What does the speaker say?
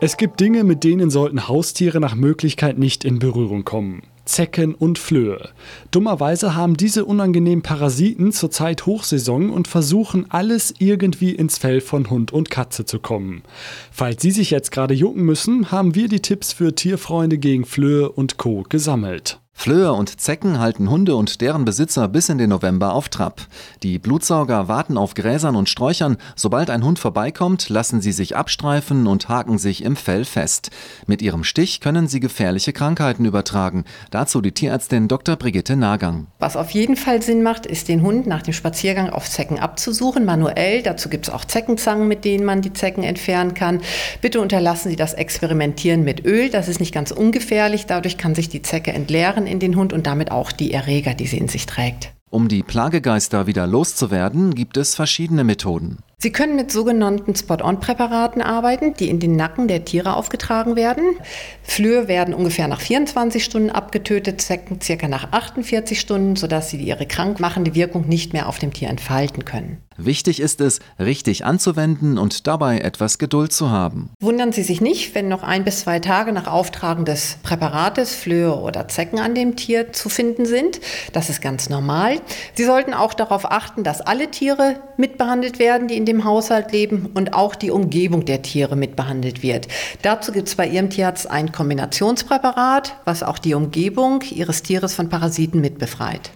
Es gibt Dinge, mit denen sollten Haustiere nach Möglichkeit nicht in Berührung kommen. Zecken und Flöhe. Dummerweise haben diese unangenehmen Parasiten zurzeit Hochsaison und versuchen alles irgendwie ins Fell von Hund und Katze zu kommen. Falls Sie sich jetzt gerade jucken müssen, haben wir die Tipps für Tierfreunde gegen Flöhe und Co. gesammelt. Flöhe und Zecken halten Hunde und deren Besitzer bis in den November auf Trab. Die Blutsauger warten auf Gräsern und Sträuchern. Sobald ein Hund vorbeikommt, lassen sie sich abstreifen und haken sich im Fell fest. Mit ihrem Stich können sie gefährliche Krankheiten übertragen. Dazu die Tierärztin Dr. Brigitte Nagang. Was auf jeden Fall Sinn macht, ist den Hund nach dem Spaziergang auf Zecken abzusuchen, manuell. Dazu gibt es auch Zeckenzangen, mit denen man die Zecken entfernen kann. Bitte unterlassen Sie das Experimentieren mit Öl. Das ist nicht ganz ungefährlich. Dadurch kann sich die Zecke entleeren in den Hund und damit auch die Erreger, die sie in sich trägt. Um die Plagegeister wieder loszuwerden, gibt es verschiedene Methoden. Sie können mit sogenannten Spot-on-Präparaten arbeiten, die in den Nacken der Tiere aufgetragen werden. Flöhe werden ungefähr nach 24 Stunden abgetötet, Zecken circa nach 48 Stunden, sodass sie ihre krankmachende Wirkung nicht mehr auf dem Tier entfalten können. Wichtig ist es, richtig anzuwenden und dabei etwas Geduld zu haben. Wundern Sie sich nicht, wenn noch ein bis zwei Tage nach Auftragen des Präparates Flöhe oder Zecken an dem Tier zu finden sind. Das ist ganz normal. Sie sollten auch darauf achten, dass alle Tiere mitbehandelt werden, die in dem Haushalt leben und auch die Umgebung der Tiere mitbehandelt wird. Dazu gibt es bei Ihrem Tierarzt ein Kombinationspräparat, was auch die Umgebung Ihres Tieres von Parasiten mitbefreit.